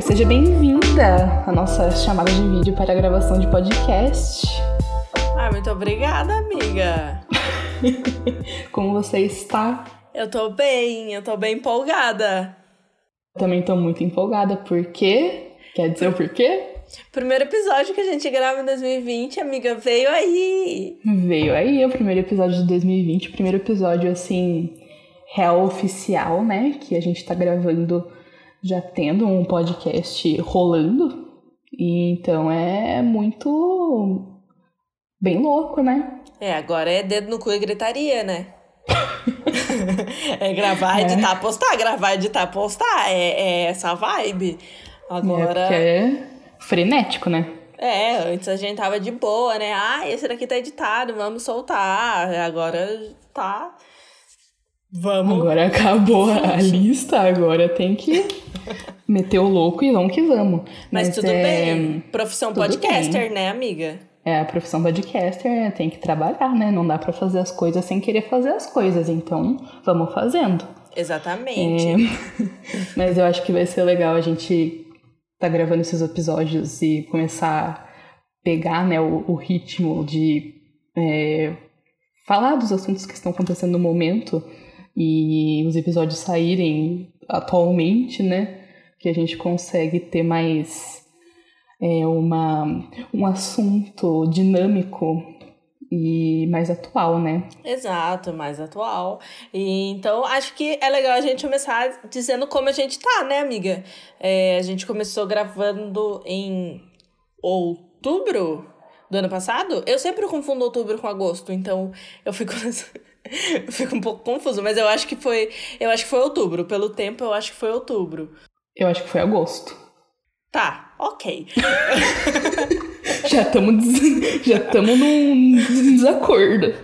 amiga, seja bem-vinda à nossa chamada de vídeo para a gravação de podcast. Ah, muito obrigada, amiga. Como você está? Eu tô bem, eu tô bem empolgada. Também tô muito empolgada, porque. Quer dizer o porquê? Primeiro episódio que a gente grava em 2020, amiga, veio aí. Veio aí o primeiro episódio de 2020, o primeiro episódio, assim, real oficial, né? Que a gente tá gravando já tendo um podcast rolando. E então é muito bem louco, né? É, agora é dedo no cu e gritaria, né? é gravar, editar, é. postar, gravar, editar, postar. É, é essa vibe. Agora. É, é frenético, né? É, antes a gente tava de boa, né? Ah, esse daqui tá editado, vamos soltar. Agora tá Vamos. Agora acabou a lista, agora tem que meter o louco e vamos que vamos. Mas, Mas tudo é... bem. Profissão tudo podcaster, bem. né, amiga? É, a profissão podcaster tem que trabalhar, né? Não dá para fazer as coisas sem querer fazer as coisas. Então, vamos fazendo. Exatamente. É... Mas eu acho que vai ser legal a gente tá gravando esses episódios e começar a pegar né, o, o ritmo de é, falar dos assuntos que estão acontecendo no momento e os episódios saírem atualmente, né? Que a gente consegue ter mais é, uma, um assunto dinâmico e mais atual, né? Exato, mais atual. E, então, acho que é legal a gente começar dizendo como a gente tá, né, amiga? É, a gente começou gravando em outubro do ano passado. Eu sempre confundo outubro com agosto, então eu fico fico um pouco confuso, mas eu acho que foi. Eu acho que foi outubro. Pelo tempo, eu acho que foi outubro. Eu acho que foi agosto. Tá, ok. já estamos já estamos num desacordo.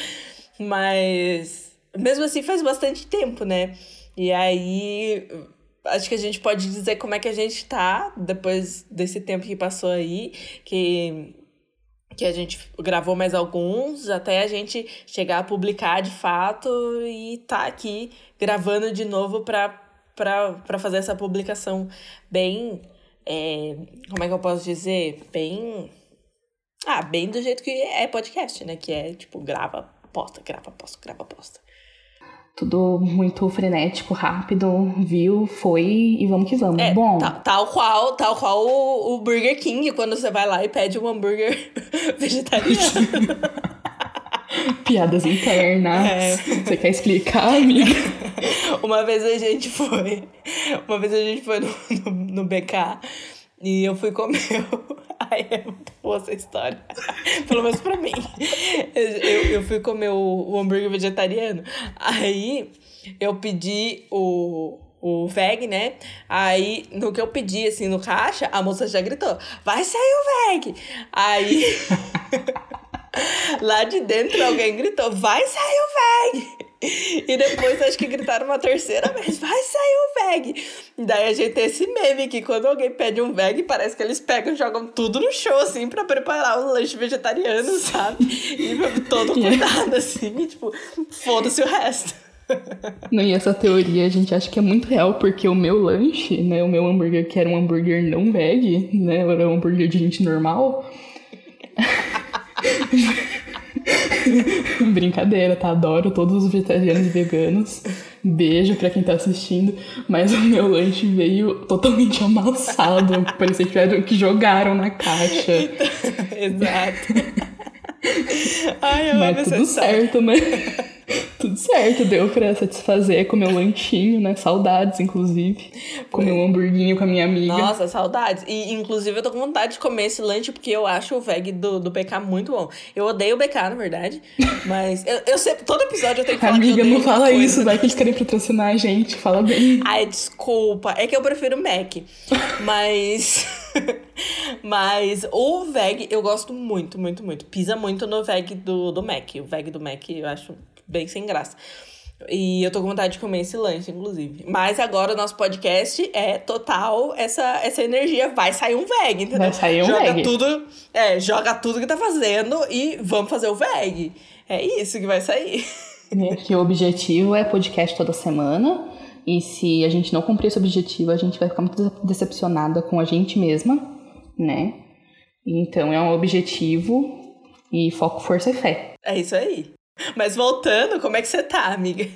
Mas mesmo assim faz bastante tempo, né? E aí acho que a gente pode dizer como é que a gente tá depois desse tempo que passou aí, que que a gente gravou mais alguns, até a gente chegar a publicar de fato e tá aqui gravando de novo para fazer essa publicação bem. É, como é que eu posso dizer? Bem. Ah, bem do jeito que é podcast, né? Que é tipo, grava, posta, grava, posta, grava, posta tudo muito frenético, rápido, viu, foi e vamos que vamos. É, Bom. Tal, tal qual, tal qual o, o, Burger King, quando você vai lá e pede um hambúrguer vegetariano. Piadas internas. É. Você quer explicar, amiga? Uma vez a gente foi. Uma vez a gente foi no, no, no BK e eu fui comer. Ai, é muito boa essa história. Pelo menos pra mim. Eu, eu fui comer o, o hambúrguer vegetariano. Aí eu pedi o, o veg, né? Aí, no que eu pedi, assim, no caixa, a moça já gritou: vai sair o veg! Aí, lá de dentro, alguém gritou: vai sair o veg! E depois acho que gritaram uma terceira vez: vai sair o veg. Daí a gente tem esse meme que quando alguém pede um veg, parece que eles pegam e jogam tudo no show, assim, pra preparar um lanche vegetariano, sabe? E todo cuidado, assim, e, tipo, foda-se o resto. Não, e essa teoria a gente acha que é muito real, porque o meu lanche, né, o meu hambúrguer, que era um hambúrguer não veg, né, era um hambúrguer de gente normal. Brincadeira, tá? Adoro todos os vegetarianos e veganos. Beijo pra quem tá assistindo. Mas o meu lanche veio totalmente amassado. Parecia que, tiveram, que jogaram na caixa. Exato. Ai, eu Mas tudo certo, né? Tudo certo, deu pra satisfazer com meu lanchinho, né? Saudades, inclusive. Comer um hamburguinho com a minha amiga. Nossa, saudades. E, inclusive, eu tô com vontade de comer esse lanche porque eu acho o veg do, do BK muito bom. Eu odeio o BK, na verdade. Mas eu, eu sempre, todo episódio eu tenho que falar Amiga, que não fala coisa. isso, vai que eles querem patrocinar a gente. Fala bem. Ai, desculpa. É que eu prefiro Mac. Mas. Mas o veg eu gosto muito, muito, muito. Pisa muito no veg do, do Mac. O veg do Mac eu acho bem sem graça. E eu tô com vontade de comer esse lanche, inclusive. Mas agora o nosso podcast é total essa, essa energia. Vai sair um veg, entendeu? Vai sair um joga veg. Tudo, é, joga tudo que tá fazendo e vamos fazer o veg. É isso que vai sair. Que o objetivo é podcast toda semana. E se a gente não cumprir esse objetivo, a gente vai ficar muito decepcionada com a gente mesma, né? Então é um objetivo e foco, força e fé. É isso aí. Mas voltando, como é que você tá, amiga?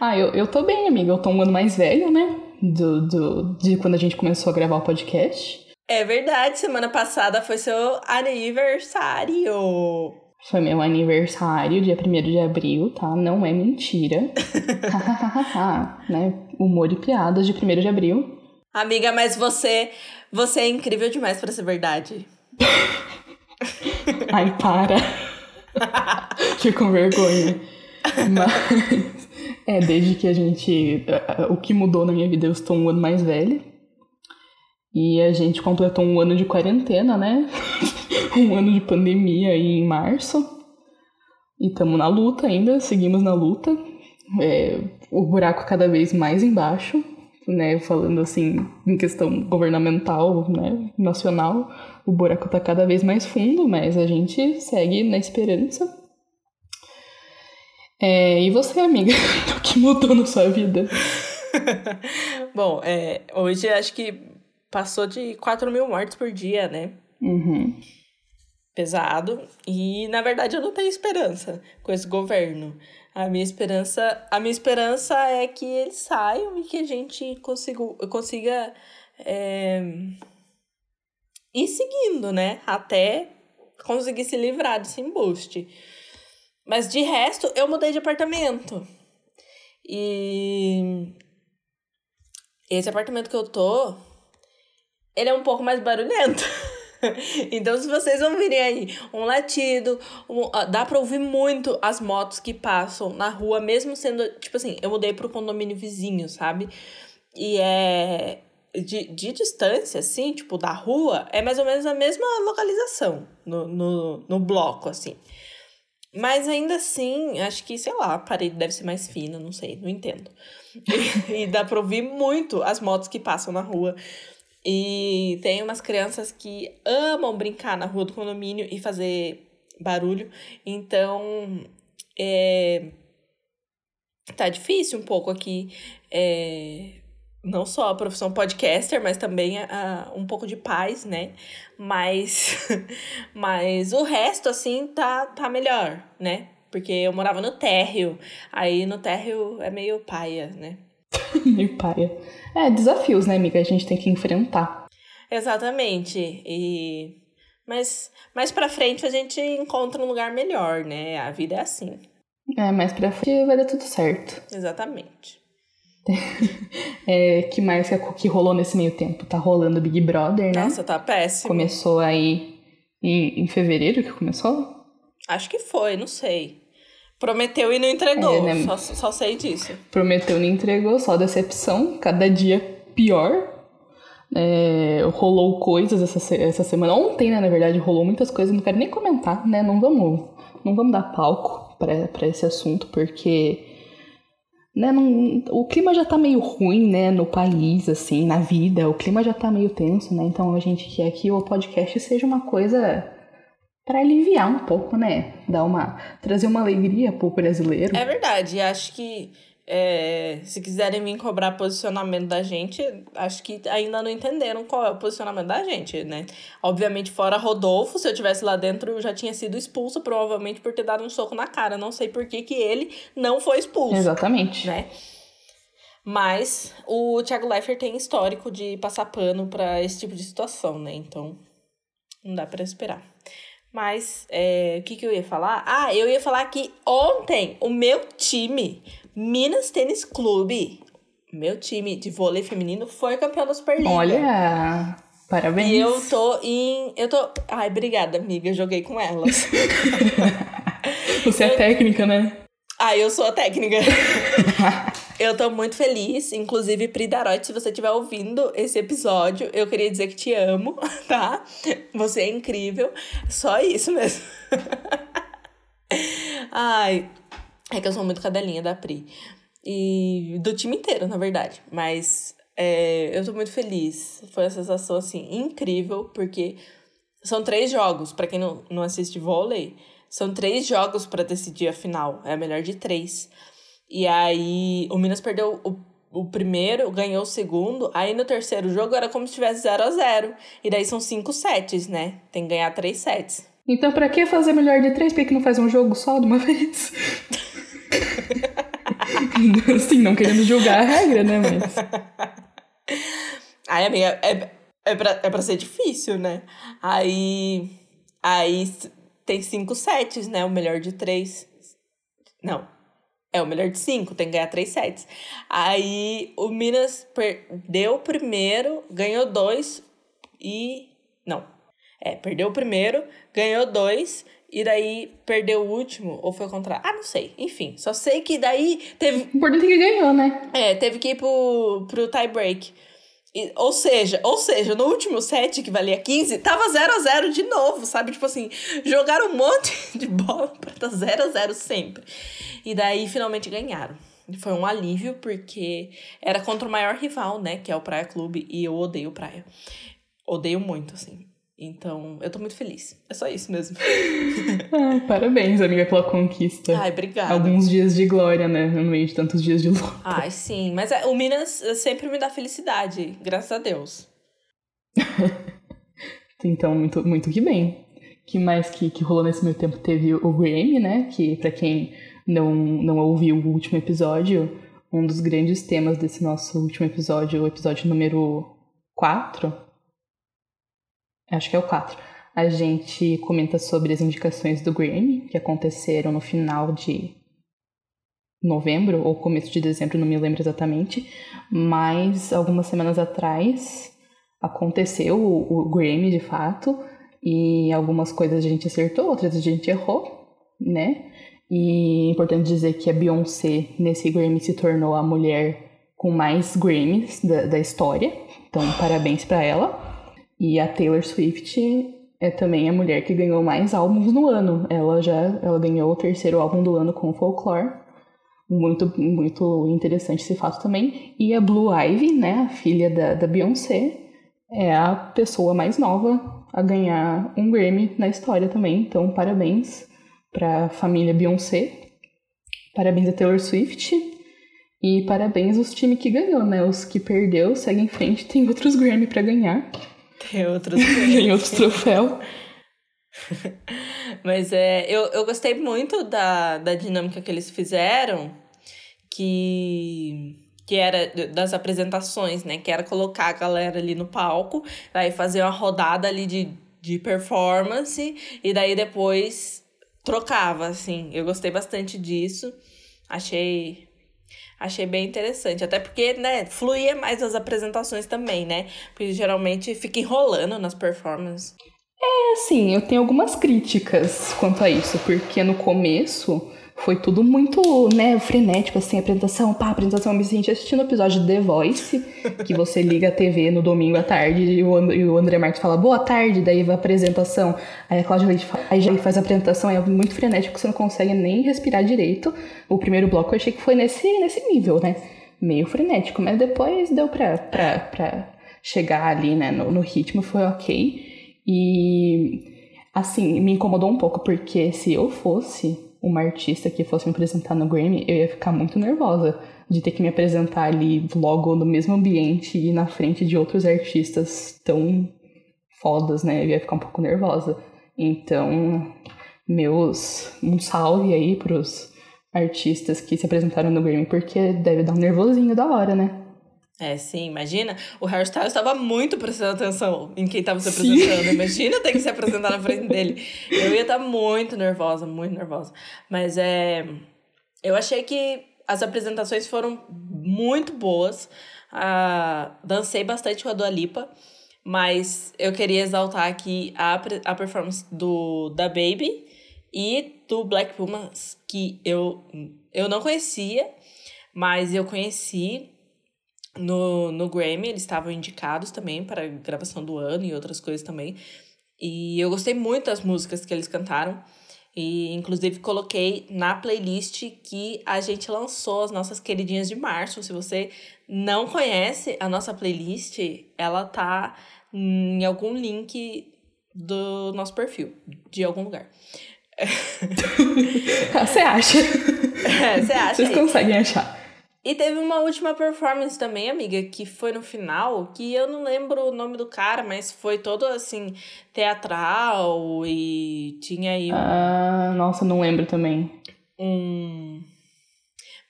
ah, eu, eu tô bem, amiga. Eu tô um ano mais velho, né? Do, do, de quando a gente começou a gravar o podcast. É verdade, semana passada foi seu aniversário. Foi meu aniversário, dia 1 de abril, tá? Não é mentira. né? Humor e piadas de 1 de abril. Amiga, mas você, você é incrível demais para ser verdade. Ai, para. Fico com vergonha. Mas, é, desde que a gente. O que mudou na minha vida, eu estou um ano mais velha. E a gente completou um ano de quarentena, né? um ano de pandemia aí em março. E estamos na luta ainda, seguimos na luta. É, o buraco cada vez mais embaixo, né? Falando assim, em questão governamental, né? Nacional, o buraco está cada vez mais fundo, mas a gente segue na esperança. É, e você, amiga, o que mudou na sua vida? Bom, é, hoje acho que passou de 4 mil mortes por dia, né? Uhum. Pesado. E, na verdade, eu não tenho esperança com esse governo. A minha esperança, a minha esperança é que eles saiam e que a gente consiga, consiga é, ir seguindo, né? Até conseguir se livrar desse embuste. Mas de resto, eu mudei de apartamento. E esse apartamento que eu tô, ele é um pouco mais barulhento. então, se vocês ouvirem aí um latido, um, dá pra ouvir muito as motos que passam na rua, mesmo sendo, tipo assim, eu mudei pro condomínio vizinho, sabe? E é. De, de distância, assim, tipo, da rua, é mais ou menos a mesma localização no, no, no bloco, assim. Mas ainda assim, acho que, sei lá, a parede deve ser mais fina, não sei, não entendo. E, e dá pra ouvir muito as motos que passam na rua. E tem umas crianças que amam brincar na rua do condomínio e fazer barulho. Então, é, tá difícil um pouco aqui. É, não só a profissão podcaster, mas também a, um pouco de paz, né? Mas, mas o resto, assim, tá, tá melhor, né? Porque eu morava no térreo. Aí no térreo é meio paia, né? meio paia. É, desafios, né, amiga? A gente tem que enfrentar. Exatamente. E... Mas mais pra frente a gente encontra um lugar melhor, né? A vida é assim. É, mais pra frente vai dar tudo certo. Exatamente. é, que mais que, que rolou nesse meio tempo? Tá rolando Big Brother, né? Nossa, tá péssimo. Começou aí em, em fevereiro que começou? Acho que foi, não sei. Prometeu e não entregou, é, né? só, só sei disso. Prometeu e não entregou, só decepção, cada dia pior. É, rolou coisas essa, essa semana. Ontem, né, na verdade, rolou muitas coisas, não quero nem comentar, né? Não vamos, não vamos dar palco para esse assunto, porque né, não, o clima já tá meio ruim, né, no país, assim, na vida, o clima já tá meio tenso, né, então a gente quer que o podcast seja uma coisa para aliviar um pouco, né? Dar uma. trazer uma alegria pro brasileiro. É verdade, acho que é, se quiserem vir cobrar posicionamento da gente, acho que ainda não entenderam qual é o posicionamento da gente, né? Obviamente, fora Rodolfo, se eu tivesse lá dentro, eu já tinha sido expulso, provavelmente por ter dado um soco na cara. Não sei por que, que ele não foi expulso. Exatamente. Né? Mas o Thiago Leifert tem histórico de passar pano para esse tipo de situação, né? Então, não dá para esperar. Mas, é, o que, que eu ia falar? Ah, eu ia falar que ontem o meu time, Minas Tênis Clube, meu time de vôlei feminino, foi campeão da Superliga. Olha, parabéns. E eu tô em. Eu tô. Ai, obrigada, amiga. Eu joguei com elas. Você é técnica, né? Ah, eu sou a técnica. eu tô muito feliz. Inclusive, Pri Darote, se você estiver ouvindo esse episódio, eu queria dizer que te amo, tá? Você é incrível. Só isso mesmo. Ai, é que eu sou muito cadelinha da Pri. E do time inteiro, na verdade. Mas é, eu tô muito feliz. Foi uma sensação, assim, incrível, porque são três jogos. para quem não, não assiste vôlei, são três jogos para decidir a final. É a melhor de três. E aí, o Minas perdeu o o primeiro, ganhou o segundo, aí no terceiro jogo era como se tivesse 0 a 0 E daí são cinco sets, né? Tem que ganhar três sets. Então, pra que fazer melhor de três? Por que não faz um jogo só de uma vez? assim, não querendo julgar a regra, né? Mas. Aí, amiga, é, é, pra, é pra ser difícil, né? Aí. Aí tem cinco sets, né? O melhor de três. Não. É o melhor de cinco, tem que ganhar três sets. Aí o Minas perdeu o primeiro, ganhou dois e. Não. É, perdeu o primeiro, ganhou dois e daí perdeu o último, ou foi o contrário? Ah, não sei. Enfim, só sei que daí teve. O importante é que ganhou, né? É, teve que ir pro, pro tie break. E, ou seja, ou seja, no último set, que valia 15, tava 0 a 0 de novo, sabe? Tipo assim, jogaram um monte de bola pra tá 0 a 0 sempre. E daí finalmente ganharam. Foi um alívio, porque era contra o maior rival, né? Que é o Praia Clube, e eu odeio Praia. Odeio muito, assim. Então, eu tô muito feliz. É só isso mesmo. ah, parabéns, amiga, pela conquista. Ai, obrigada. Alguns dias de glória, né? No meio de tantos dias de luta. Ai, sim. Mas é, o Minas sempre me dá felicidade, graças a Deus. então, muito, muito que bem. que mais que, que rolou nesse meio tempo? Teve o Grammy, né? Que, para quem não, não ouviu o último episódio, um dos grandes temas desse nosso último episódio, o episódio número 4, acho que é o 4, a gente comenta sobre as indicações do Grammy, que aconteceram no final de novembro ou começo de dezembro, não me lembro exatamente, mas algumas semanas atrás aconteceu o, o Grammy de fato, e algumas coisas a gente acertou, outras a gente errou, né? E é importante dizer que a Beyoncé, nesse Grammy, se tornou a mulher com mais Grammys da, da história. Então, parabéns para ela. E a Taylor Swift é também a mulher que ganhou mais álbuns no ano. Ela já ela ganhou o terceiro álbum do ano com Folklore. Muito, muito interessante esse fato também. E a Blue Ivy, né, a filha da, da Beyoncé, é a pessoa mais nova a ganhar um Grammy na história também. Então, parabéns para a família Beyoncé. Parabéns a Taylor Swift. E parabéns aos times que ganhou, né? Os que perdeu seguem em frente, tem outros Grammy para ganhar. Tem outros Tem outros troféus. Mas é, eu, eu gostei muito da, da dinâmica que eles fizeram, que, que era das apresentações, né? Que era colocar a galera ali no palco, aí fazer uma rodada ali de, de performance, e daí depois trocava, assim. Eu gostei bastante disso. Achei achei bem interessante. Até porque, né, fluía mais as apresentações também, né? Porque geralmente fica enrolando nas performances. É, assim, eu tenho algumas críticas quanto a isso, porque no começo foi tudo muito, né, frenético, assim, apresentação, pá, apresentação. Eu me senti assistindo o episódio de The Voice, que você liga a TV no domingo à tarde e o, André Marques fala boa tarde, daí vai a apresentação. Aí a Cláudia Leite fala, aí já faz a apresentação, é muito frenético, você não consegue nem respirar direito. O primeiro bloco eu achei que foi nesse, nesse nível, né, meio frenético, mas depois deu pra, pra, pra chegar ali, né, no, no ritmo, foi ok. E, assim, me incomodou um pouco, porque se eu fosse uma artista que fosse me apresentar no Grammy, eu ia ficar muito nervosa de ter que me apresentar ali logo no mesmo ambiente e na frente de outros artistas tão fodas, né? Eu ia ficar um pouco nervosa. Então, meus um salve aí pros artistas que se apresentaram no Grammy, porque deve dar um nervosinho da hora, né? É, sim, imagina. O hairstyle estava muito prestando atenção em quem estava se apresentando. Sim. Imagina ter que se apresentar na frente dele. Eu ia estar tá muito nervosa, muito nervosa. Mas é. Eu achei que as apresentações foram muito boas. Ah, dancei bastante com a Dua Lipa. Mas eu queria exaltar aqui a, a performance do da Baby e do Black Pumas, que eu, eu não conhecia, mas eu conheci no, no Grammy, eles estavam indicados também para gravação do ano e outras coisas também. E eu gostei muito das músicas que eles cantaram. E inclusive coloquei na playlist que a gente lançou as nossas queridinhas de março. Se você não conhece a nossa playlist, ela tá em algum link do nosso perfil, de algum lugar. Você acha? É, você acha? Vocês conseguem achar. E teve uma última performance também, amiga, que foi no final, que eu não lembro o nome do cara, mas foi todo assim, teatral e tinha aí. Um, Ah, nossa, não lembro também. um...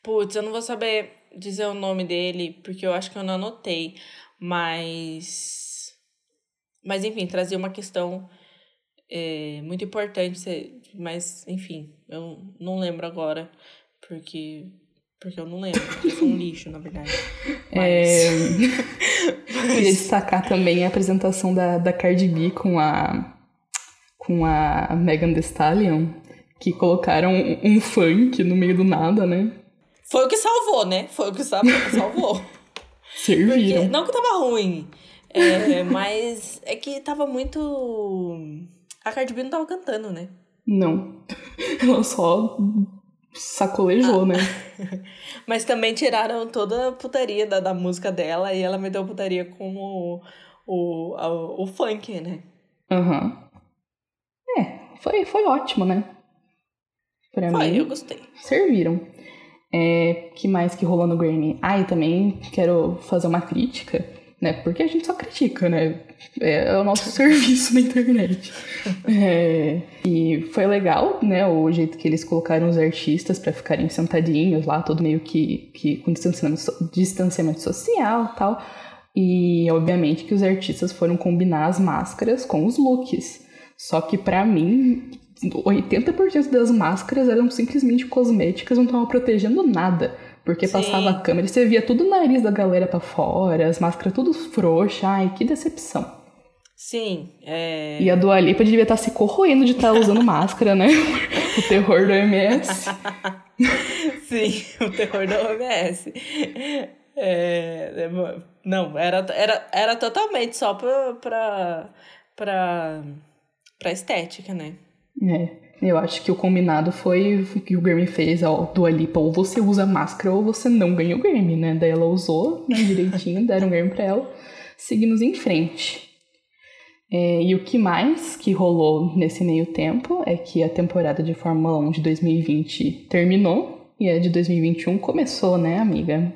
Putz, eu não vou saber dizer o nome dele, porque eu acho que eu não anotei. Mas. Mas enfim, trazia uma questão é, muito importante, mas enfim, eu não lembro agora, porque. Porque eu não lembro, porque eu sou um lixo, na verdade. É, Mas. queria destacar também a apresentação da, da Cardi B com a, com a Megan Thee Stallion, que colocaram um, um funk no meio do nada, né? Foi o que salvou, né? Foi o que sa- salvou. Porque, Serviram. não que tava ruim, é, mas é que tava muito. A Cardi B não tava cantando, né? Não. Ela só sacolejou, né? Mas também tiraram toda a putaria da, da música dela e ela meteu putaria com o, o, o funk, né? Aham. É, foi, foi ótimo, né? Pra Foi, mim, eu gostei. serviram. É, que mais que rolou no Grammy? Ah, e também quero fazer uma crítica, né? Porque a gente só critica, né? É, é o nosso serviço na internet. É, e foi legal, né? O jeito que eles colocaram os artistas pra ficarem sentadinhos lá, todo meio que, que com distanciamento, distanciamento social tal. E obviamente que os artistas foram combinar as máscaras com os looks. Só que pra mim, 80% das máscaras eram simplesmente cosméticas, não estavam protegendo nada. Porque Sim. passava a câmera e você via tudo o nariz da galera pra fora, as máscaras tudo frouxas. Ai, que decepção. Sim, é. E a Dua Lipa devia estar se corroendo de estar usando máscara, né? o terror do MS. Sim, o terror da OMS. É, é, não, era, era, era totalmente só pra, pra, pra, pra estética, né? É, eu acho que o combinado foi o que o Grammy fez ao Dua Lipa, ou você usa máscara ou você não ganha o Grammy, né? Daí ela usou né, direitinho, deram um Grammy pra ela, seguimos em frente. É, e o que mais que rolou nesse meio tempo é que a temporada de Fórmula 1 de 2020 terminou e a de 2021 começou, né, amiga?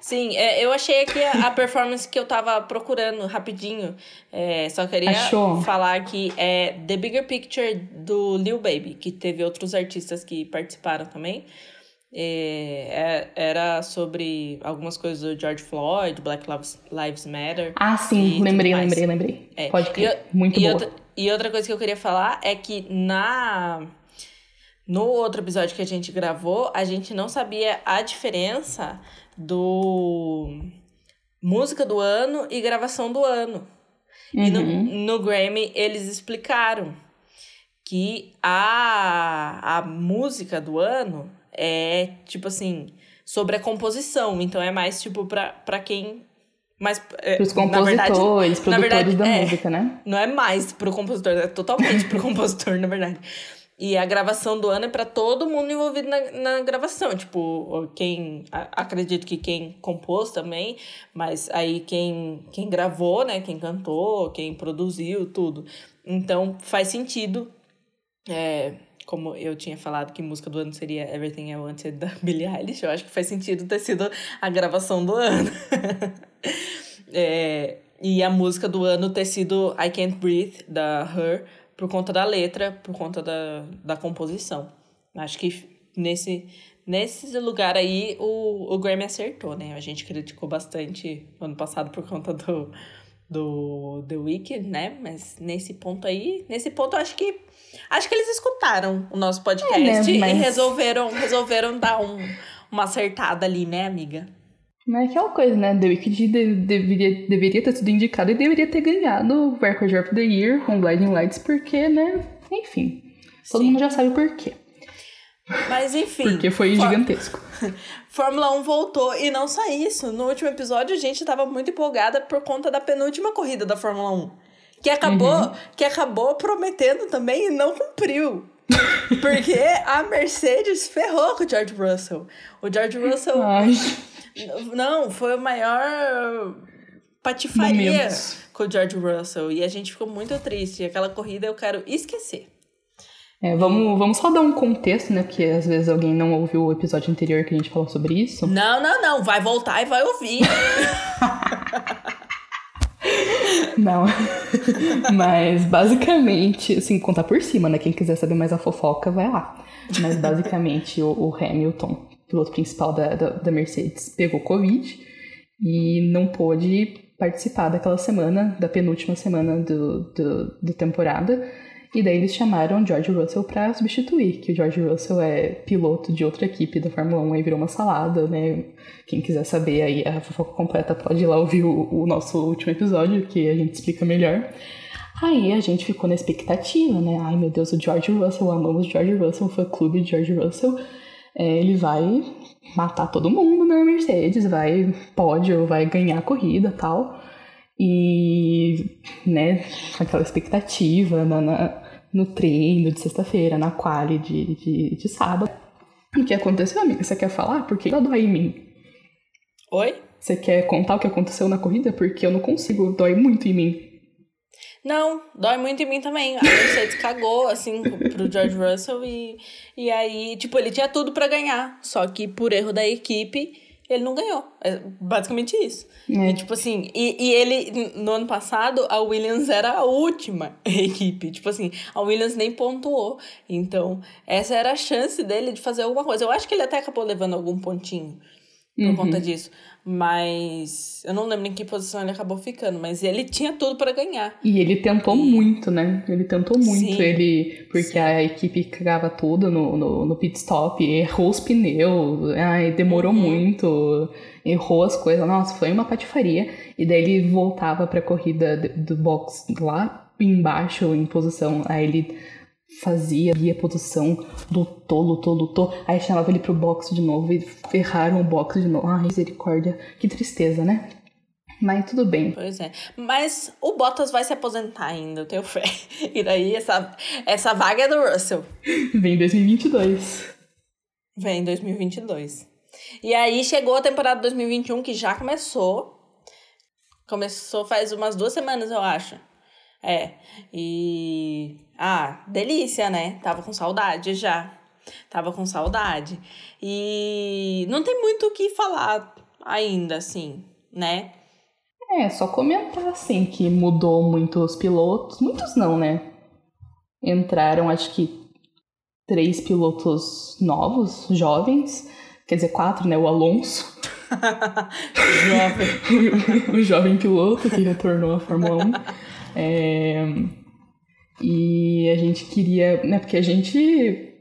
Sim, é, eu achei aqui a, a performance que eu tava procurando rapidinho. É, só queria Achou? falar que é The Bigger Picture do Lil Baby, que teve outros artistas que participaram também. É, é- era sobre algumas coisas do George Floyd, Black Lives, Lives Matter. Ah, E sim, lembrei, lembrei, lembrei. É. Pode E crer, eu- muito e boa. outra, e outra coisa que eu queria falar é que na no outro episódio que a gente gravou, a gente não sabia a diferença do música do ano e gravação do ano. E no, Uhum. no Grammy eles explicaram que a, a música do ano é tipo assim, sobre a composição. Então é mais tipo pra, pra quem. Mais, é, Pros na verdade, compositores, na produtores verdade, da é. música, né? não é mais pro compositor, é totalmente pro compositor, na verdade. E a gravação do ano é pra todo mundo envolvido na, na gravação. Tipo, quem. Acredito que quem compôs também, mas aí quem, quem gravou, né? Quem cantou, quem produziu, tudo. Então faz sentido. É, como eu tinha falado que música do ano seria Everything I Wanted da Billie Eilish, eu acho que faz sentido ter sido a gravação do ano. É, e a música do ano ter sido I Can't Breathe, da Her, por conta da letra, por conta da, da composição. Acho que nesse, nesse lugar aí o, o Grammy acertou, né? A gente criticou bastante ano passado por conta do, do The Weeknd, né? Mas nesse ponto aí, nesse ponto acho que acho que eles escutaram o nosso podcast É, né? e Mas- resolveram, resolveram dar um, uma acertada ali, né, amiga? Mas é aquela coisa, né? The Weeknd de- deveria, deveria ter sido indicado e deveria ter ganhado o Record of the Year com Blinding Lights, porque, né? Enfim, todo Sim. mundo já sabe por quê. Mas enfim. Porque foi gigantesco. Fórmula 1 voltou. E não só isso. No último episódio, a gente tava muito empolgada por conta da penúltima corrida da Fórmula 1. Que acabou, Uhum. que acabou prometendo também e não cumpriu. Porque a Mercedes ferrou com o George Russell. O George Russell. Ai, Não, foi o maior patifaria Momentos. com o George Russell. E a gente ficou muito triste. Aquela corrida eu quero esquecer. É, vamos, vamos só dar um contexto, né? Porque às vezes alguém não ouviu o episódio anterior que a gente falou sobre isso. Não, não, não. Vai voltar e vai ouvir. não. Mas basicamente, assim, contar por cima, né? Quem quiser saber mais a fofoca, vai lá. Mas basicamente o, o Hamilton, piloto principal da, da, da Mercedes, pegou Covid e não pôde participar daquela semana, da penúltima semana do, do, do temporada e daí eles chamaram George Russell para substituir, que o George Russell é piloto de outra equipe da Fórmula 1 e virou uma salada, né? Quem quiser saber aí a fofoca completa pode ir lá ouvir o, o nosso último episódio, que a gente explica melhor. Aí a gente ficou na expectativa, né? Ai meu Deus, o George Russell, amamos George Russell, fã clube de George Russell. É, ele vai matar todo mundo na Mercedes, vai pódio, vai ganhar a corrida tal. E, né, aquela expectativa na, na no treino de sexta-feira, na quali de, de, de sábado. O que aconteceu, amiga? Você quer falar? Porque ela dói em mim. Oi? Você quer contar o que aconteceu na corrida? Porque eu não consigo, dói muito em mim. Não, dói muito em mim também. A Mercedes cagou, assim, pro George Russell e, e aí, tipo, ele tinha tudo para ganhar. Só que por erro da equipe, ele não ganhou. É basicamente isso. É. E, tipo assim, e, e ele, no ano passado, a Williams era a última equipe. Tipo assim, a Williams nem pontuou. Então, essa era a chance dele de fazer alguma coisa. Eu acho que ele até acabou levando algum pontinho por uhum. conta disso. Mas eu não lembro em que posição ele acabou ficando, mas ele tinha tudo para ganhar. E ele tentou muito, né? Ele tentou muito, Sim. ele porque Sim. a equipe cagava tudo no, no, no, pit stop, errou os pneus, ai, demorou uhum. muito, errou as coisas. Nossa, foi uma patifaria. E daí ele voltava para a corrida do box lá embaixo em posição, aí ele fazia, via posição, lutou, lutou, lutou. Aí chamava ele pro boxe de novo e ferraram o boxe de novo. Ai, misericórdia. Que tristeza, né? Mas tudo bem. Pois é. Mas o Bottas vai se aposentar ainda, eu tenho fé. E daí essa, essa vaga é do Russell. Vem em 2022. Vem em 2022. E aí chegou a temporada 2021 que já começou. Começou faz umas duas semanas, eu acho. É. E. Ah, delícia, né? Tava com saudade já. Tava com saudade. E não tem muito o que falar ainda, assim, né? É, só comentar, assim, que mudou muito os pilotos. Muitos não, né? Entraram, acho que, três pilotos novos, jovens. Quer dizer, quatro, né? O Alonso. jovem. o jovem piloto que retornou à Fórmula 1. É, e a gente queria, né, porque a gente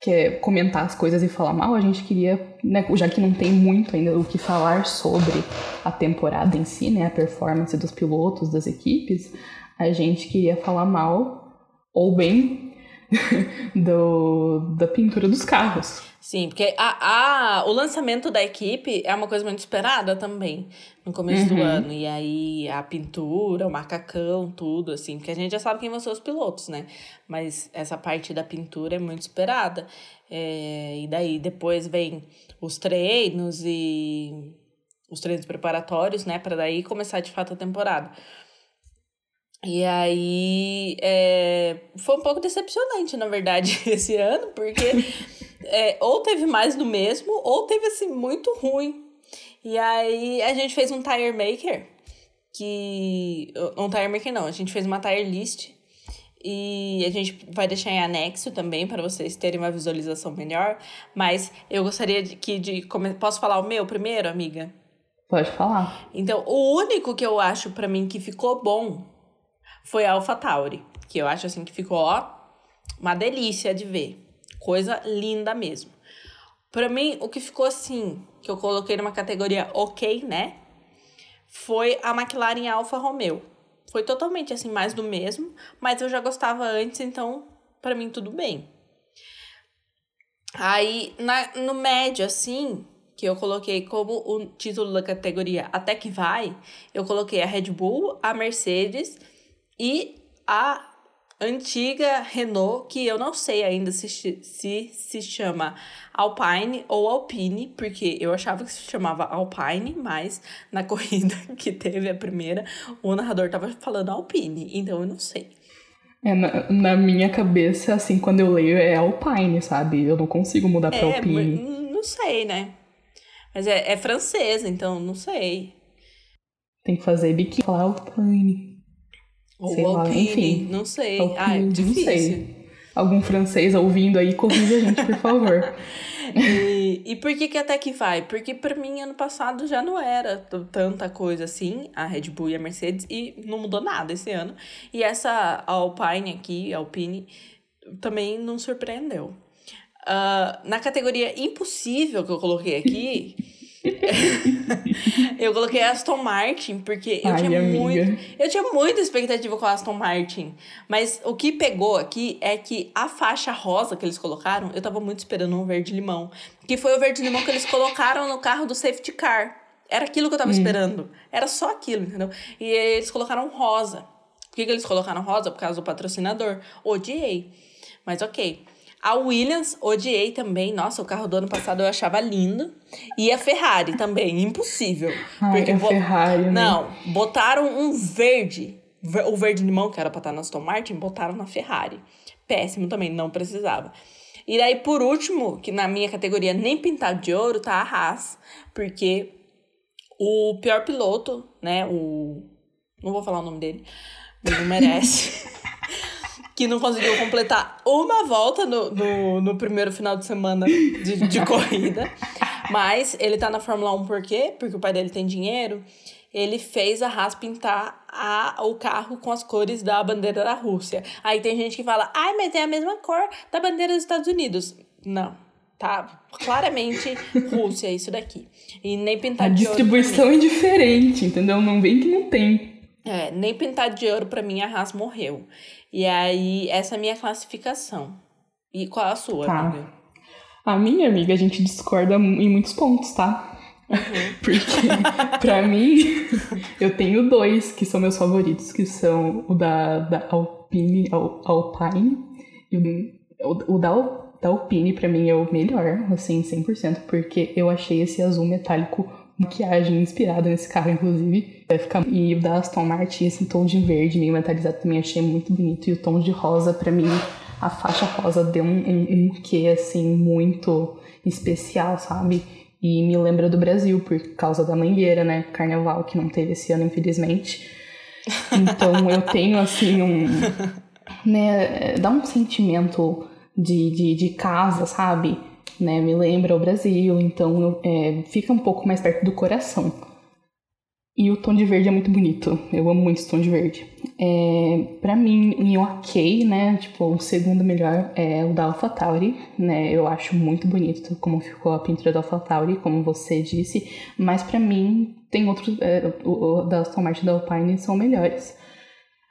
quer comentar as coisas e falar mal, a gente queria, né, já que não tem muito ainda o que falar sobre a temporada em si, né, a performance dos pilotos, das equipes, a gente queria falar mal ou bem do, da pintura dos carros. Sim, porque a, a, o lançamento da equipe é uma coisa muito esperada também no começo uhum. do ano. E aí a pintura, o macacão, tudo, assim, porque a gente já sabe quem vão ser os pilotos, né? Mas essa parte da pintura é muito esperada. É, e daí depois vem os treinos e os treinos preparatórios, né? Para daí começar de fato a temporada. E aí é, foi um pouco decepcionante, na verdade, esse ano, porque é, ou teve mais do mesmo, ou teve assim, muito ruim. E aí a gente fez um tire maker, que. Um tire maker não, a gente fez uma tire list. E a gente vai deixar em anexo também para vocês terem uma visualização melhor. Mas eu gostaria de que de. Posso falar o meu primeiro, amiga? Pode falar. Então, o único que eu acho para mim que ficou bom foi a AlphaTauri. Que eu acho assim que ficou, ó, uma delícia de ver. Coisa linda mesmo. Para mim, o que ficou assim, que eu coloquei numa categoria ok, né? Foi a McLaren Alfa Romeo. Foi totalmente assim, mais do mesmo, mas eu já gostava antes, então para mim tudo bem. Aí, na, no médio, assim, que eu coloquei como o título da categoria Até que Vai, eu coloquei a Red Bull, a Mercedes e a antiga Renault, que eu não sei ainda se se, se chama Alpine ou Alpine, porque eu achava que se chamava Alpine, mas na corrida que teve a primeira, o narrador tava falando Alpine, então eu não sei. É, na, na, minha cabeça, assim, quando eu leio é Alpine, sabe? Eu não consigo mudar pra é, Alpine. Não sei, né? Mas é, é francesa, então não sei. Tem que fazer biquíni, falar Alpine. Ou sei Alpine, lá, enfim. não sei. Alpine, ah, é difícil. Não sei. Algum francês ouvindo aí, corrija a gente, por favor. e, e por que que até que vai? Porque para mim, ano passado já não era tanta coisa assim, a Red Bull e a Mercedes, e não mudou nada esse ano. E essa Alpine aqui, Alpine, também não surpreendeu. Uh, na categoria impossível que eu coloquei aqui, eu coloquei Aston Martin, porque eu Ai, tinha amiga. muito. Eu tinha muita expectativa com a Aston Martin. Mas o que pegou aqui é que a faixa rosa que eles colocaram, eu tava muito esperando um verde-limão. Que foi o verde-limão que eles colocaram no carro do safety car. Era aquilo que eu tava hum. esperando. Era só aquilo, entendeu? E eles colocaram rosa. Por que, que eles colocaram rosa? Por causa do patrocinador. Odiei. Mas ok. A Williams, odiei também. Nossa, o carro do ano passado eu achava lindo. E a Ferrari também, impossível. Ai, porque a Ferrari, né? Não, botaram um verde, o verde limão, que era pra estar na Aston Martin, botaram na Ferrari. Péssimo também, não precisava. E daí, por último, que na minha categoria nem pintado de ouro, tá a Haas. Porque o pior piloto, né, o... Não vou falar o nome dele, ele não merece. que não conseguiu completar uma volta no, no, no primeiro final de semana de, de corrida. Mas ele tá na Fórmula 1 por quê? Porque o pai dele tem dinheiro. Ele fez a Haas pintar a, o carro com as cores da bandeira da Rússia. Aí tem gente que fala, ai, mas é a mesma cor da bandeira dos Estados Unidos. Não, tá claramente Rússia isso daqui. E nem pintar a de distribuição é diferente, entendeu? Não vem que não tem. É, nem pintar de ouro para mim a Haas morreu. E aí, essa é a minha classificação. E qual a sua, tá. amiga? A minha amiga, a gente discorda em muitos pontos, tá? Uhum. Porque, pra mim, eu tenho dois que são meus favoritos, que são o da, da Alpine, Alpine e o, o da, da Alpine, pra mim, é o melhor, assim, 100%, porque eu achei esse azul metálico maquiagem inspirada nesse carro, inclusive. Vai ficar... E o da Aston Martin, esse tom de verde meio metalizado também achei muito bonito. E o tom de rosa, para mim, a faixa rosa deu um, um, um quê, assim, muito especial, sabe? E me lembra do Brasil, por causa da mangueira, né? Carnaval, que não teve esse ano, infelizmente. Então eu tenho, assim, um. Né, dá um sentimento de, de, de casa, sabe? né? Me lembra o Brasil, então é, fica um pouco mais perto do coração. E o tom de verde é muito bonito. Eu amo muito esse tom de verde. É, para mim, em ok, né? Tipo, o segundo melhor é o da AlphaTauri, né? Eu acho muito bonito como ficou a pintura da AlphaTauri, como você disse. Mas para mim, tem outros... É, o, o da Aston Martin e da Alpine são melhores.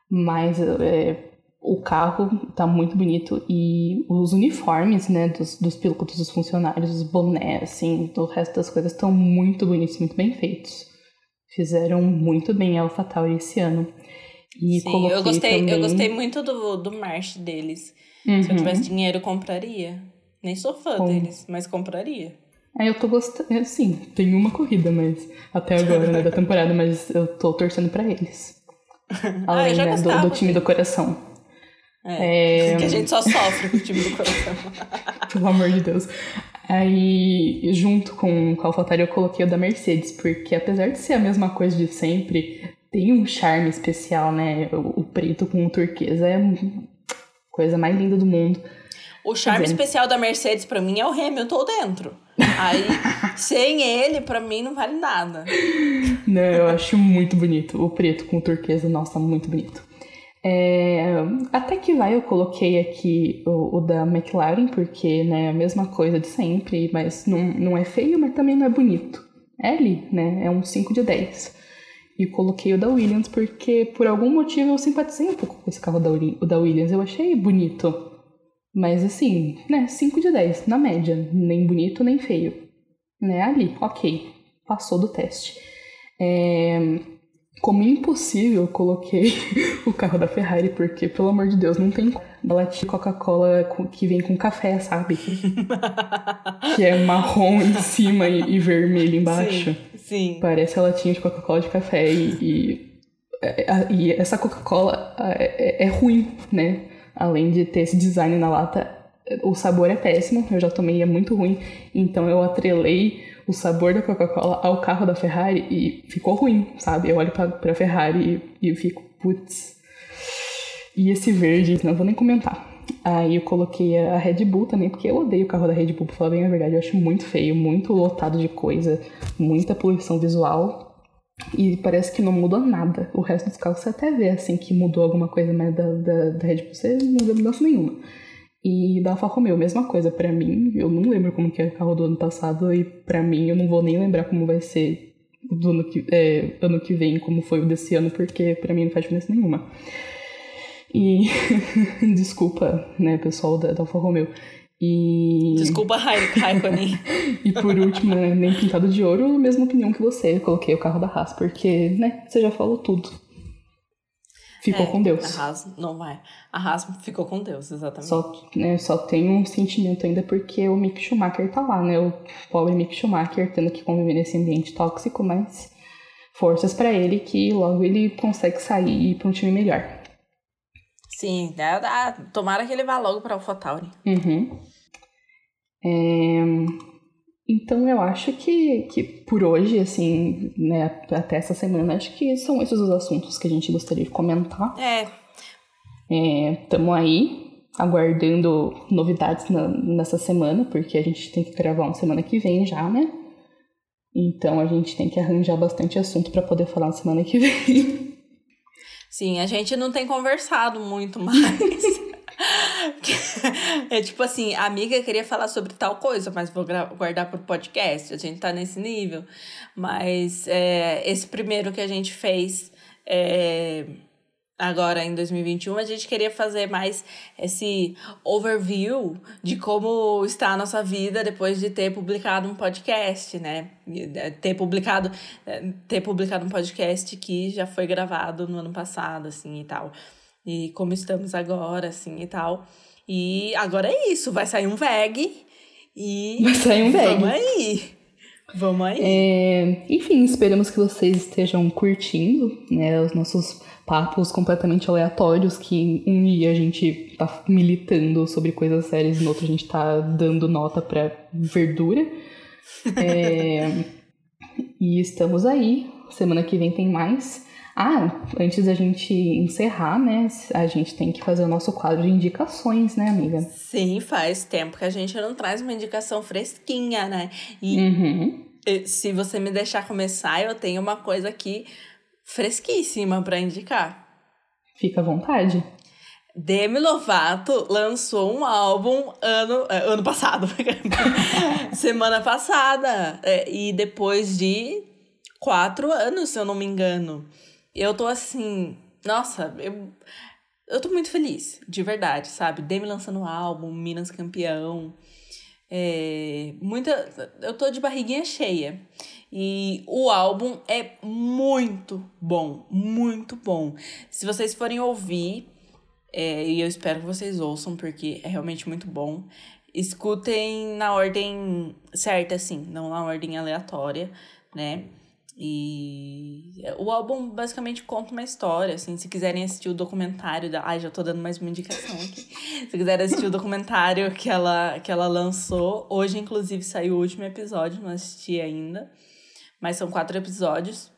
Mas é, o carro tá muito bonito e os uniformes, né, dos, dos pilotos, dos funcionários, os bonés, assim, do resto das coisas estão muito bonitos, muito bem feitos. Fizeram muito bem a AlphaTauri esse ano. E Sim, eu gostei, também... eu gostei muito do, do March deles. Uhum. Se eu uhum. tivesse dinheiro, compraria. Nem sou fã Com... deles, mas compraria. É, eu tô gostando. É, sim, tem uma corrida, mas até agora, né, da temporada, mas eu tô torcendo para eles. Além ah, né, do, do time do coração. É, é... Que a gente só sofre com o time do coração. Pelo amor de Deus. Aí, junto com, a AlphaTauri, eu coloquei o da Mercedes, porque apesar de ser a mesma coisa de sempre, tem um charme especial, né? O, o preto com o turquesa é a coisa mais linda do mundo. O charme especial da Mercedes para mim é o Hamilton dentro. Aí, sem ele, para mim não vale nada. Não, eu acho muito bonito. O preto com o turquesa, nossa, muito bonito. É, até que vai, eu coloquei aqui o, o, da McLaren, porque né, é a mesma coisa de sempre, mas não, não é feio, mas também não é bonito. É ali, né? É um 5 de 10. E coloquei o da Williams porque, por algum motivo, eu simpatizei um pouco com esse carro da, o da Williams. Eu achei bonito. Mas assim, né? 5 de 10, na média. Nem bonito, nem feio. Né? Ali, ok. Passou do teste. É, como impossível, eu coloquei o carro da Ferrari, porque, pelo amor de Deus, não tem latinha Coca-Cola que vem com café, sabe? que é marrom em cima e, e vermelho embaixo. Sim, sim. Parece a latinha de Coca-Cola de café e, e é, e essa Coca-Cola é, é, ruim, né? Além de ter esse design na lata, o sabor é péssimo. Eu já tomei, é muito ruim. Então eu atrelei o sabor da Coca-Cola ao carro da Ferrari e ficou ruim, sabe? Eu olho pra, pra Ferrari e, e fico, putz. E esse verde, não vou nem comentar. Aí eu coloquei a Red Bull também, porque eu odeio o carro da Red Bull, pra falar bem a verdade. Eu acho muito feio, muito lotado de coisa, muita poluição visual. E parece que não mudou nada. O resto dos carros você até vê, assim, que mudou alguma coisa, mas da, da, da Red Bull você não vê mudança nenhuma. E da Alfa Romeo, mesma coisa. para mim, eu não lembro como que é o carro do ano passado e para mim eu não vou nem lembrar como vai ser do ano que, é, ano que vem, como foi o desse ano, porque para mim não faz diferença nenhuma. E desculpa, né, pessoal da, da Alfa Romeo. E... Desculpa, Raikkonen. e por último, né, nem pintado de ouro, mesma opinião que você. Eu coloquei o carro da Haas, porque, né, você já falou tudo. Ficou é, com Deus. A Haas não vai. A Haas ficou com Deus, exatamente. Só, né, só tem um sentimento ainda porque o Mick Schumacher tá lá, né? O pobre Mick Schumacher tendo que conviver nesse ambiente tóxico, mas forças para ele que logo ele consegue sair e ir pra um time melhor. Sim, dá, dá. tomara que ele vá logo pra AlphaTauri. Uhum. É... Então eu acho que, que por hoje, assim, né, até essa semana, acho que são esses os assuntos que a gente gostaria de comentar. É. Estamos é, aí aguardando novidades na, nessa semana, porque a gente tem que gravar uma semana que vem já, né? Então a gente tem que arranjar bastante assunto para poder falar na semana que vem. Sim, a gente não tem conversado muito mais. é tipo assim, a amiga queria falar sobre tal coisa, mas vou guardar pro podcast. A gente tá nesse nível. Mas é, esse primeiro que a gente fez é, agora em 2021, a gente queria fazer mais esse overview de como está a nossa vida depois de ter publicado um podcast, né? É, ter publicado, é, ter publicado um podcast que já foi gravado no ano passado, assim, e tal e como estamos agora, assim e tal. E agora é isso, vai sair um VEG e. Vai sair um VEG. Vamos aí! Vamos aí! É, enfim, esperamos que vocês estejam curtindo né, os nossos papos completamente aleatórios, que um dia a gente tá militando sobre coisas sérias e no outro a gente tá dando nota pra verdura. É, e estamos aí. Semana que vem tem mais. Ah, antes da gente encerrar, né, a gente tem que fazer o nosso quadro de indicações, né, amiga? Sim, faz tempo que a gente não traz uma indicação fresquinha, né? E uhum. se você me deixar começar, eu tenho uma coisa aqui fresquíssima para indicar. Fica à vontade. Demi Lovato lançou um álbum ano, é, ano passado, semana passada, é, e depois de quatro anos, se eu não me engano. Eu tô assim, nossa, eu, eu tô muito feliz, de verdade, sabe? Demi lançando um álbum, Minas campeão. É, muita, eu tô de barriguinha cheia. E o álbum é muito bom, muito bom. Se vocês forem ouvir, é, e eu espero que vocês ouçam, porque é realmente muito bom, escutem na ordem certa, assim, não na ordem aleatória, né? E o álbum basicamente conta uma história, assim, se quiserem assistir o documentário da... Ai, já tô dando mais uma indicação aqui. se quiserem assistir o documentário que ela, que ela lançou, hoje inclusive saiu o último episódio, não assisti ainda, mas são quatro episódios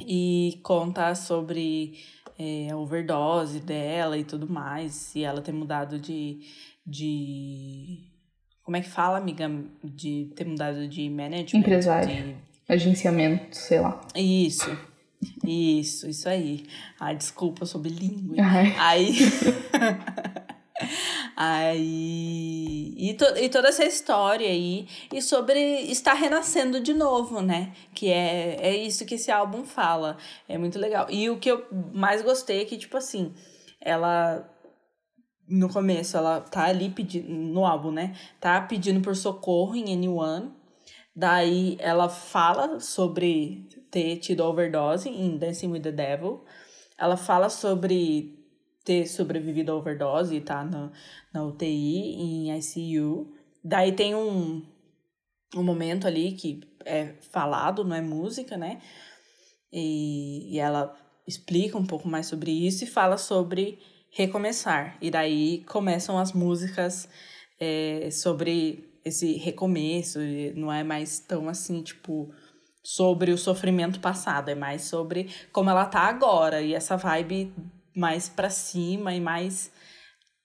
e conta sobre é, a overdose dela e tudo mais, e ela ter mudado de... de... Como é que fala, amiga? De ter mudado de management? Empresário. De agenciamento, sei lá. Isso. Isso, isso aí. Ai, desculpa, bilíngue. Ai. Aí. aí. E, to, e toda essa história aí. E sobre estar renascendo de novo, né? Que é, é isso que esse álbum fala. É muito legal. E o que eu mais gostei é que, tipo assim, ela. No começo, ela tá ali pedindo. No álbum, né? Tá pedindo por socorro em Anyone Daí ela fala sobre ter tido overdose em Dancing with the Devil. Ela fala sobre ter sobrevivido à overdose e tá na, na UTI, em ICU. Daí tem um, um momento ali que é falado, não é música, né? E, e ela explica um pouco mais sobre isso e fala sobre recomeçar. E daí começam as músicas é, sobre esse recomeço, não é mais tão assim, tipo, sobre o sofrimento passado, é mais sobre como ela tá agora e essa vibe mais para cima e mais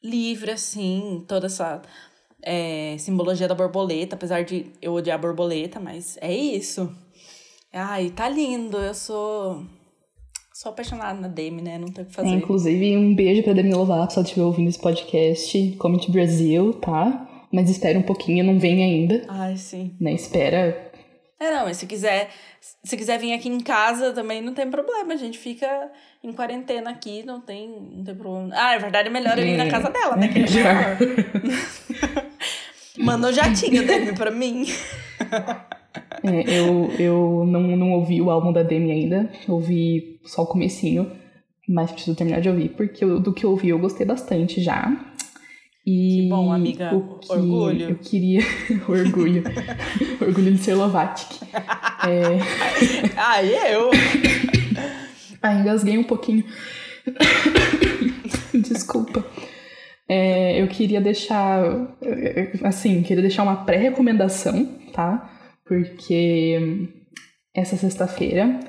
livre, assim, toda essa é, simbologia da borboleta, apesar de eu odiar a borboleta, mas é isso. Ai, tá lindo, eu sou. Sou apaixonada na Demi, né? Não tem o que fazer. É, inclusive, um beijo pra Demi Lovato, se ela estiver ouvindo esse podcast. Come to Brasil, tá? Mas espera um pouquinho, não vem ainda. Ai, sim. Né? Espera é, não, mas se quiser, se quiser vir aqui em casa também não tem problema. A gente fica em quarentena aqui, não tem, não tem problema. Ah, é verdade, é melhor ir na é. casa dela, né? Que é melhor. Mandou jatinho Demi pra mim. É, eu eu não, não ouvi o álbum da Demi ainda. Ouvi só o comecinho. Mas preciso terminar de ouvir, porque eu, do que eu ouvi eu gostei bastante já. E que bom, amiga. Que orgulho. Eu queria. orgulho. orgulho de ser Lovatic. É... Ah, eu! ah, engasguei um pouquinho. Desculpa. É, eu queria deixar. Assim, queria deixar uma pré-recomendação, tá? Porque essa sexta-feira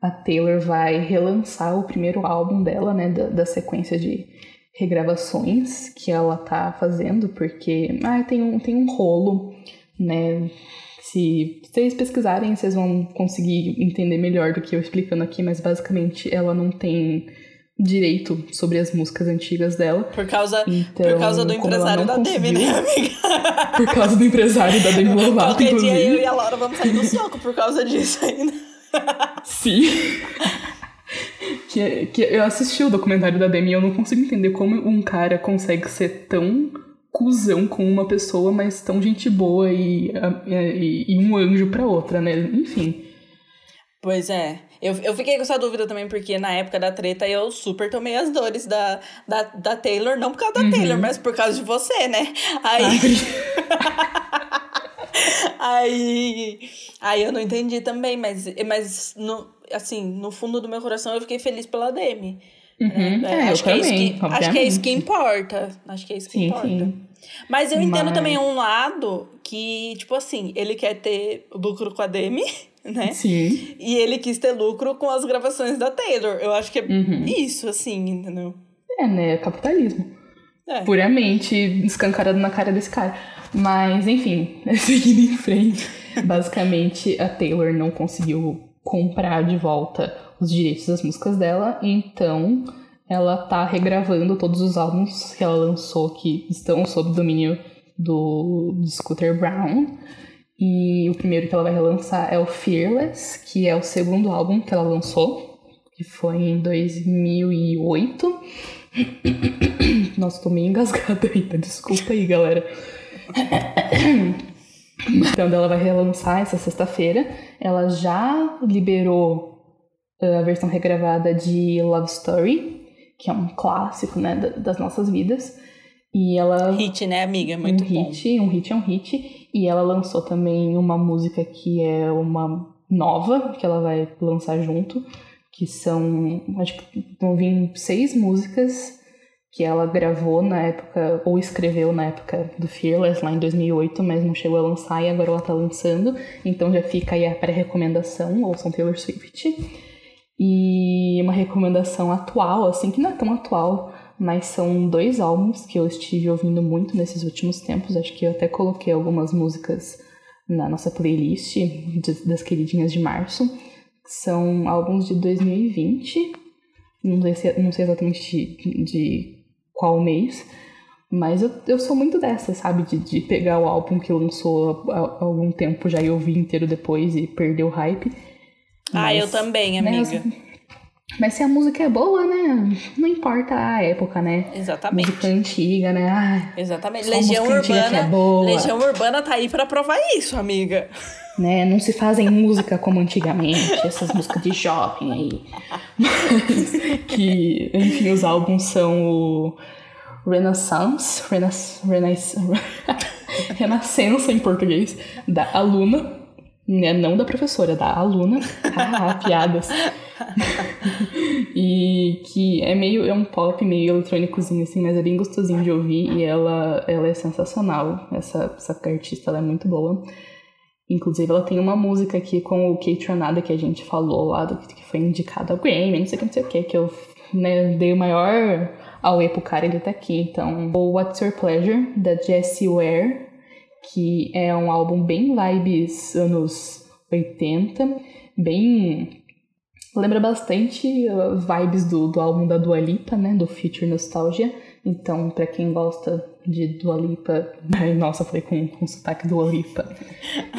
a Taylor vai relançar o primeiro álbum dela, né? Da, da sequência de regravações que ela tá fazendo, porque ah, tem, um, tem um rolo, né? Se vocês pesquisarem, vocês vão conseguir entender melhor do que eu explicando aqui, mas basicamente ela não tem direito sobre as músicas antigas dela. Por causa, então, por causa do empresário da Demi, né, amiga? Por causa do empresário da Demi Lovato, Qualquer inclusive. dia eu e a Laura vamos sair no soco por causa disso ainda. Sim. que, que eu assisti o documentário da Demi e eu não consigo entender como um cara consegue ser tão cuzão com uma pessoa, mas tão gente boa e, e, e um anjo pra outra, né? Enfim. Pois é. Eu, eu fiquei com essa dúvida também, porque na época da treta eu super tomei as dores da, da, da Taylor, não por causa da uhum. Taylor, mas por causa de você, né? Aí. aí. Aí eu não entendi também, mas, mas no, assim, no fundo do meu coração eu fiquei feliz pela Demi. Uhum. É, é, acho, que também, é isso que, acho que é isso que importa. Acho que é isso que sim, importa. Sim. Mas eu entendo Mas... também um lado que, tipo assim, ele quer ter lucro com a Demi, né? Sim. E ele quis ter lucro com as gravações da Taylor. Eu acho que é uhum. isso, assim, entendeu? É, né? Capitalismo. É. Puramente escancarado na cara desse cara. Mas, enfim, seguindo em frente. Basicamente, a Taylor não conseguiu comprar de volta os direitos das músicas dela, então ela tá regravando todos os álbuns que ela lançou que estão sob domínio do, do Scooter Brown. E o primeiro que ela vai relançar é o Fearless, que é o segundo álbum que ela lançou, que foi em 2008. Nossa, tô meio engasgada ainda, desculpa aí, galera. Então ela vai relançar essa sexta-feira. Ela já liberou uh, a versão regravada de Love Story, que é um clássico, né, das nossas vidas. E ela hit, né, amiga, muito um bom. hit, um hit é um hit. E ela lançou também uma música que é uma nova que ela vai lançar junto, que são acho que vão vir seis músicas que ela gravou na época, ou escreveu na época do Fearless, lá em 2008, mas não chegou a lançar e agora ela tá lançando. Então já fica aí a pré-recomendação, ouçam Taylor Swift. E uma recomendação atual, assim, que não é tão atual, mas são dois álbuns que eu estive ouvindo muito nesses últimos tempos. Acho que eu até coloquei algumas músicas na nossa playlist das queridinhas de março. São álbuns de 2020, não sei, não sei exatamente de, de qual mês. Mas eu, eu sou muito dessa, sabe? De, de pegar o álbum que lançou há, há algum tempo já e ouvir inteiro depois e perder o hype. Ah, mas, eu também, né, amiga. Né, mas se a música é boa, né? Não importa a época, né? Exatamente. Música antiga, né? Ah, Exatamente. Legião Urbana. É. Legião Urbana tá aí para provar isso, amiga. Né? Não se fazem música como antigamente, essas músicas de shopping aí. Mas que, enfim, os álbuns são o Renaissance, Renaissance, Renaissance, Renascença em português, da Aluna, Né? Não da professora, da aluna. ah, piadas. e que é meio é um pop meio eletrônicozinho assim, mas é bem gostosinho de ouvir e ela ela é sensacional. Essa essa artista ela é muito boa. Inclusive ela tem uma música aqui com o Kate Ranada que a gente falou lá do que foi indicado ao Grammy, não sei o que, não sei o que, que eu né, dei o maior auê pro cara, ele tá aqui. Então, o What's Your Pleasure, da Jessie Ware, que é um álbum bem vibes anos 80, bem lembra bastante uh, vibes do, do álbum da Dua Lipa, né, do Future Nostalgia. Então, para quem gosta de Dua Lipa, ai, nossa, foi com, com sotaque Dua Lipa.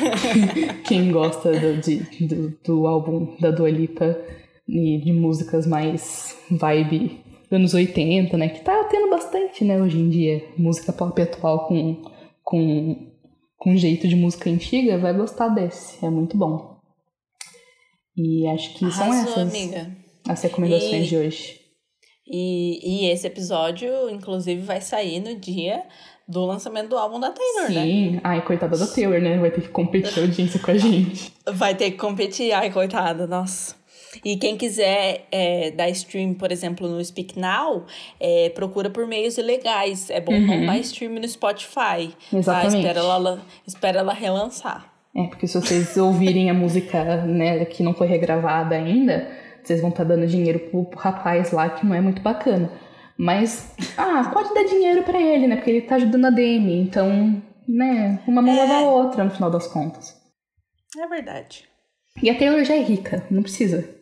quem gosta do, de, do, do álbum da Dua Lipa e de músicas mais vibe anos 80, né, que tá tendo bastante, né, hoje em dia, música pop atual com com com jeito de música antiga, vai gostar desse, é muito bom. E acho que Arrasou, são essas amiga. as recomendações e, de hoje. E, e esse episódio, inclusive, vai sair no dia do lançamento do álbum da Taylor, Sim. né? Sim, ai, coitada da Taylor, né? Vai ter que competir a audiência com a gente. Vai ter que competir, ai, coitada, nossa. E quem quiser é, dar stream, por exemplo, no Speak Now, é, procura por meios ilegais. É bom uhum. não dar stream no Spotify. Tá? Exatamente. Tá? Espera, ela, espera ela relançar. É, porque se vocês ouvirem a música, né, que não foi regravada ainda, vocês vão estar tá dando dinheiro pro, pro rapaz lá, que não é muito bacana. Mas, ah, pode dar dinheiro para ele, né? Porque ele tá ajudando a Demi. Então, né, uma mão é... lava a outra no final das contas. É verdade. E a Taylor já é rica, não precisa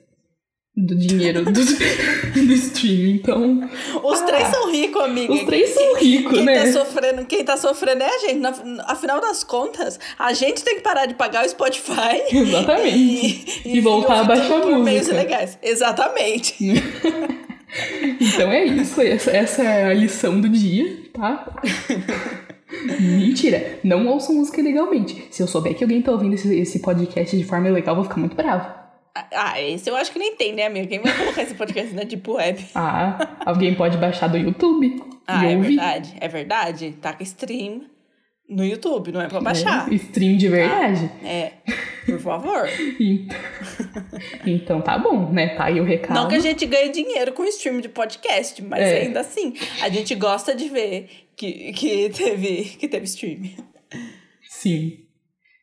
do dinheiro do, do stream, então. Os ah, três são ricos, amiga. Os três são ricos, quem né? Tá sofrendo, quem tá sofrendo é a gente. Na, afinal das contas, a gente tem que parar de pagar o Spotify. Exatamente. E, e, e voltar a baixar a música. Meios legais. Exatamente. então é isso. Essa, essa é a lição do dia, tá? Mentira, não ouçam música ilegalmente. Se eu souber que alguém tá ouvindo esse, esse podcast de forma ilegal, eu vou ficar muito bravo. Ah, esse eu acho que nem tem, né, amiga? Quem vai colocar esse podcast na Deep Web? Ah, alguém pode baixar do YouTube. Ah, é ouvir. verdade. É verdade. Tá com stream no YouTube, não é pra baixar. É, stream de verdade. Ah, é, por favor. então, então tá bom, né? Tá aí o recado. Não que a gente ganhe dinheiro com stream de podcast, mas é. ainda assim, a gente gosta de ver que, que, teve, que teve stream. Sim.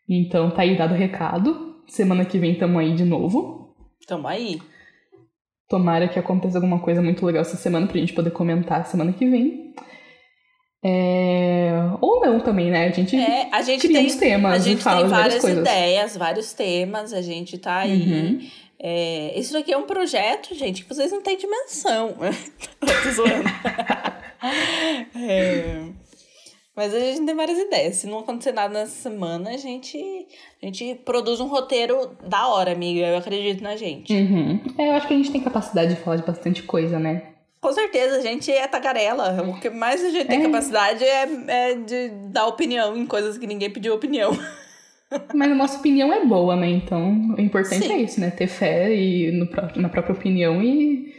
Então tá aí dado o recado. Semana que vem tamo aí de novo. Tamo aí. Tomara que aconteça alguma coisa muito legal essa semana pra gente poder comentar semana que vem. É... Ou não também, né? A gente, é, a gente cria tem, uns temas a gente fala tem várias várias ideias, vários temas, a gente tá aí. Uhum. É, isso aqui é um projeto, gente, que vocês não têm dimensão. Tô zoando. é, mas a gente tem várias ideias. Se não acontecer nada nessa semana, a gente, a gente produz um roteiro da hora, amiga. Eu acredito na gente. Uhum. É, eu acho que a gente tem capacidade de falar de bastante coisa, né? Com certeza, a gente é tagarela. O que mais a gente tem é. capacidade é, é de dar opinião em coisas que ninguém pediu opinião. Mas a nossa opinião é boa, né? Então, o importante Sim. é isso, né? Ter fé e no, na própria opinião e,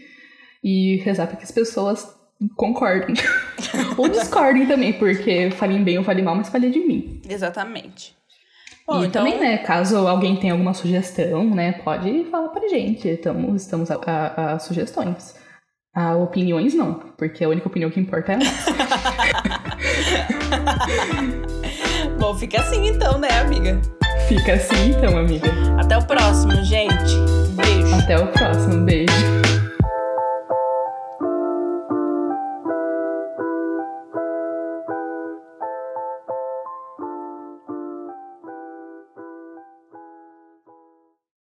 e rezar para que as pessoas concordem. ou discordem também, porque falem bem ou falem mal, mas falem de mim. Exatamente. Bom, e então... também, né, caso alguém tenha alguma sugestão, né, pode falar pra gente. Estamos, estamos a, a, a sugestões. A opiniões não, porque a única opinião que importa é a nossa. Bom, fica assim então, né, amiga? Fica assim então, amiga. Até o próximo, gente. Beijo. Até o próximo, beijo.